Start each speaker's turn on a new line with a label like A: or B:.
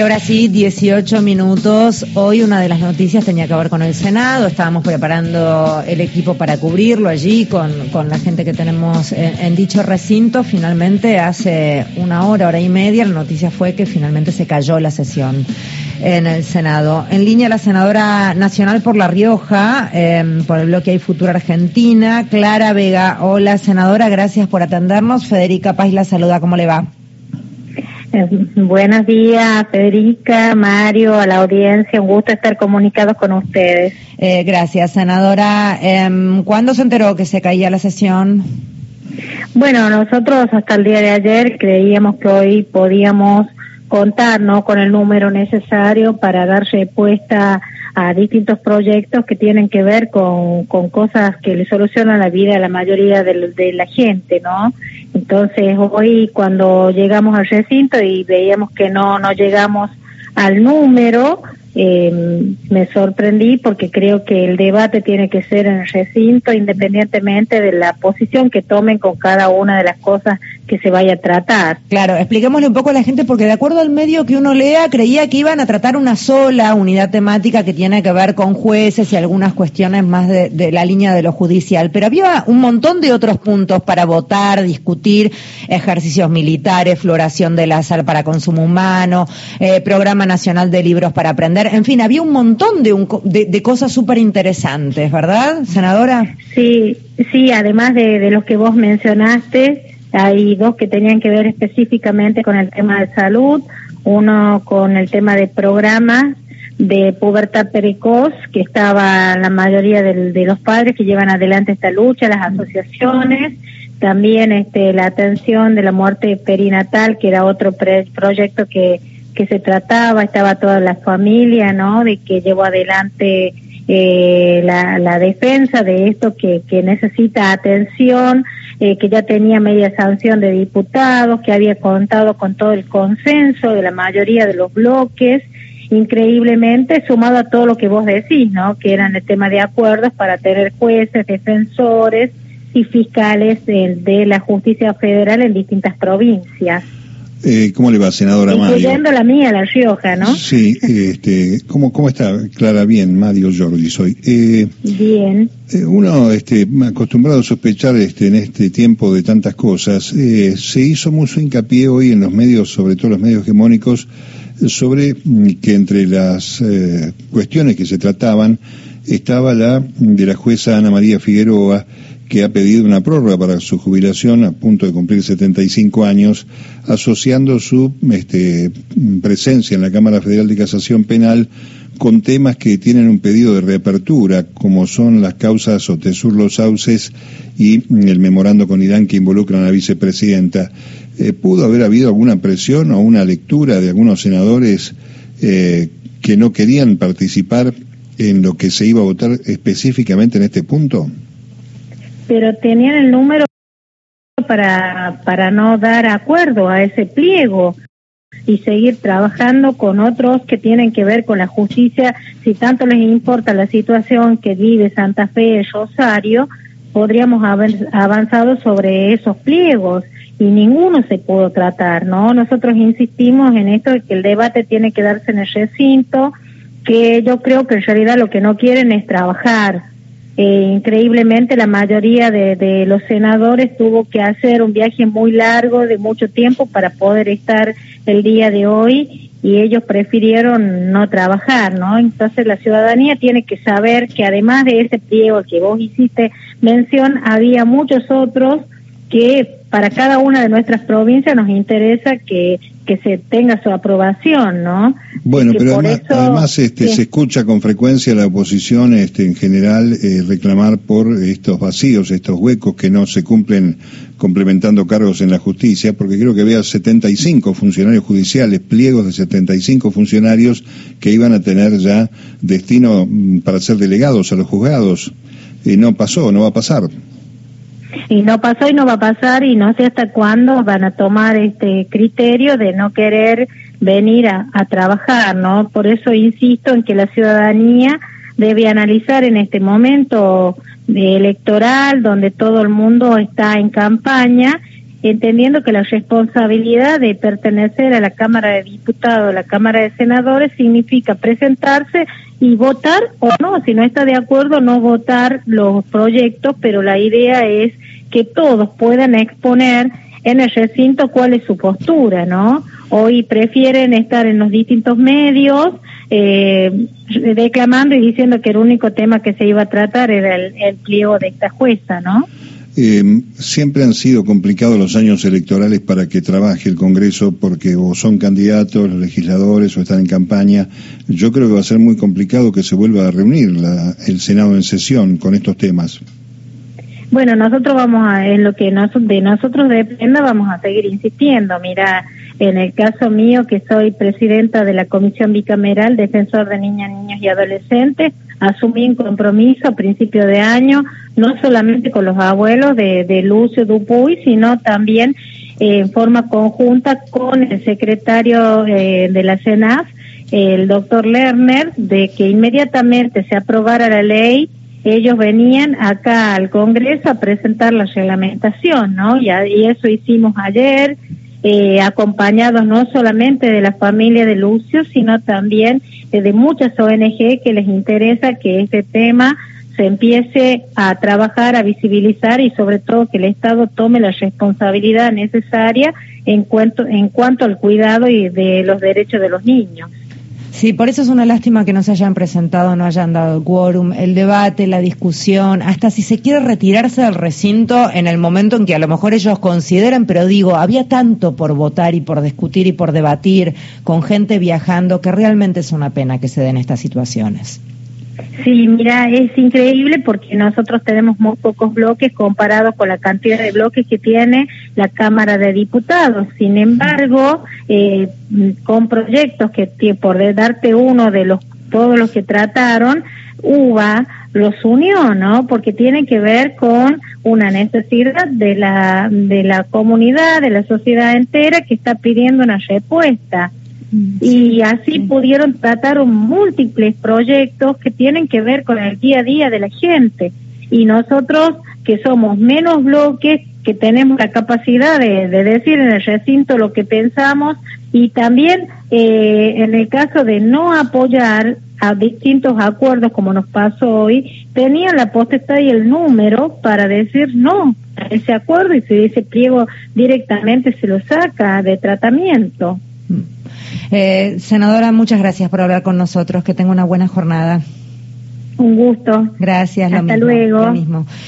A: Ahora sí, 18 minutos. Hoy una de las noticias tenía que ver con el Senado. Estábamos preparando el equipo para cubrirlo allí con, con la gente que tenemos en, dicho recinto. Finalmente, hace una hora, hora y media, la noticia fue que finalmente se cayó la sesión en el Senado. En línea la senadora nacional por La Rioja, em, por el bloque Hay Futura Argentina, Clara Vega. Hola, senadora, gracias por atendernos. Federica Paz la saluda. ¿Cómo le va?
B: Eh, buenos días, Federica, Mario, a la audiencia. Un gusto estar comunicados con ustedes.
A: Eh, gracias, senadora. Eh, ¿Cuándo se enteró que se caía la sesión?
B: Bueno, nosotros hasta el día de ayer creíamos que hoy podíamos contar ¿no? con el número necesario para dar respuesta a distintos proyectos que tienen que ver con, con cosas que le solucionan la vida a la mayoría de, de, la gente, ¿no? Entonces hoy cuando llegamos al recinto y veíamos que no, no llegamos al número, eh, me sorprendí porque creo que el debate tiene que ser en el recinto independientemente de la posición que tomen con cada una de las cosas que se vaya a tratar.
A: Claro, expliquémosle un poco a la gente porque de acuerdo al medio que uno lea creía que iban a tratar una sola unidad temática que tiene que ver con jueces y algunas cuestiones más de, la línea de lo judicial, pero había un montón de otros puntos para votar, discutir, ejercicios militares, floración de la sal para consumo humano, eh, programa nacional de libros para aprender en fin, había un montón de, de, cosas súper interesantes, ¿verdad, senadora?
B: Sí, sí, además de, los que vos mencionaste, hay dos que tenían que ver específicamente con el tema de salud, uno con el tema de programas de pubertad precoz, que estaba la mayoría de, los padres que llevan adelante esta lucha, las asociaciones, también este, la atención de la muerte perinatal, que era otro proyecto que que se trataba, estaba toda la familia, ¿no? De que llevó adelante eh, la, la, defensa de esto que, que necesita atención, eh, que ya tenía media sanción de diputados, que había contado con todo el consenso de la mayoría de los bloques, increíblemente sumado a todo lo que vos decís, ¿no? Que eran el tema de acuerdos para tener jueces, defensores y fiscales de, de la justicia federal en distintas provincias.
C: Eh, ¿Cómo le va, senadora Mario?
B: Incluyendo la mía, La Rioja, ¿no?
C: Sí, este, ¿cómo, ¿cómo está? Clara, bien, Mario Jordi soy.
B: Eh, bien.
C: Eh, uno, este, acostumbrado a sospechar este, en este tiempo de tantas cosas, se hizo mucho hincapié hoy en los medios, sobre todo los medios hegemónicos, sobre mm, que entre las cuestiones que se trataban estaba la de la jueza Ana María Figueroa, que ha pedido una prórroga para su jubilación a punto de cumplir 75 años, asociando su este, presencia en la Cámara Federal de Casación Penal con temas que tienen un pedido de reapertura, como son las causas Otesur Los Sauces y el memorando con Irán que involucran a la vicepresidenta. Eh, ¿Pudo haber habido alguna presión o una lectura de algunos senadores eh, que no querían participar en lo que se iba a votar específicamente en este punto?
B: Pero tenían el número para, para no dar acuerdo a ese pliego y seguir trabajando con otros que tienen que ver con la justicia. Si tanto les importa la situación que vive Santa Fe y Rosario, podríamos haber avanzado sobre esos pliegos y ninguno se pudo tratar, ¿no? Nosotros insistimos en esto de que el debate tiene que darse en el recinto, que yo creo que en realidad lo que no quieren es trabajar, eh, increíblemente la mayoría de, los senadores tuvo que hacer un viaje muy largo de mucho tiempo para poder estar el día de hoy y ellos prefirieron no trabajar, ¿no? Entonces la ciudadanía tiene que saber que además de ese pliego que vos hiciste mención, había muchos otros que para cada una de nuestras provincias nos interesa que que se tenga su aprobación, ¿no?
C: Bueno, pero además, este, se escucha con frecuencia la oposición este, en general eh, reclamar por estos vacíos, estos huecos que no se cumplen complementando cargos en la justicia, porque creo que había 75 funcionarios judiciales, pliegos de 75 funcionarios que iban a tener ya destino mm, para ser delegados a los juzgados. Y no pasó, no va a pasar
B: y no pasó y no va a pasar y no sé hasta cuándo van a tomar este criterio de no querer venir a, trabajar, ¿no? Por eso insisto en que la ciudadanía debe analizar en este momento electoral donde todo el mundo está en campaña entendiendo que la responsabilidad de pertenecer a la Cámara de Diputados, la Cámara de Senadores, significa presentarse y votar o no, si no está de acuerdo, no votar los proyectos, pero la idea es que todos puedan exponer en el recinto cuál es su postura, ¿no? Hoy prefieren estar en los distintos medios eh, declamando y diciendo que el único tema que se iba a tratar era el, el de esta jueza, ¿no?
C: Eh, siempre han sido complicados los años electorales para que trabaje el Congreso porque o son candidatos, los legisladores o están en campaña. Yo creo que va a ser muy complicado que se vuelva a reunir la, el Senado en sesión con estos temas.
B: Bueno, nosotros vamos a, en lo que nos, de nosotros dependa, vamos a seguir insistiendo. Mira, en el caso mío, que soy presidenta de la Comisión Bicameral Defensor de Niñas, Niños y Adolescentes, asumí un compromiso a principio de año, no solamente con los abuelos de, de Lucio Dupuy, sino también eh, en forma conjunta con el secretario eh, de la CENAF, el doctor Lerner, de que inmediatamente se aprobara la ley ellos venían acá al Congreso a presentar la reglamentación, ¿no? Y, y eso hicimos ayer, eh, acompañados no solamente de la familia de Lucio, sino también de muchas ONG que les interesa que este tema se empiece a trabajar, a visibilizar y sobre todo que el Estado tome la responsabilidad necesaria en cuanto, en cuanto al cuidado y de los derechos de los niños.
A: Sí, por eso es una lástima que no se hayan presentado, no hayan dado quórum, el debate, la discusión, hasta si se quiere retirarse del recinto en el momento en que a lo mejor ellos consideran, pero digo, había tanto por votar y por discutir y por debatir con gente viajando que realmente es una pena que se den estas situaciones.
B: Sí, mira, es increíble porque nosotros tenemos muy pocos bloques comparados con la cantidad de bloques que tiene la Cámara de Diputados. Sin embargo, eh, con proyectos que, por darte uno de los todos los que trataron, UBA los unió, ¿no? Porque tiene que ver con una necesidad de la de la comunidad, de la sociedad entera que está pidiendo una respuesta. Y así pudieron tratar múltiples proyectos que tienen que ver con el día a día de la gente. Y nosotros, que somos menos bloques, que tenemos la capacidad de, decir en el recinto lo que pensamos y también eh, en el caso de no apoyar a distintos acuerdos como nos pasó hoy, tenían la potestad y el número para decir no a ese acuerdo y si ese pliego directamente se lo saca de tratamiento.
A: Eh, senadora, muchas gracias por hablar con nosotros. Que tenga una buena jornada.
B: Un gusto.
A: Gracias.
B: Hasta luego.
A: mismo.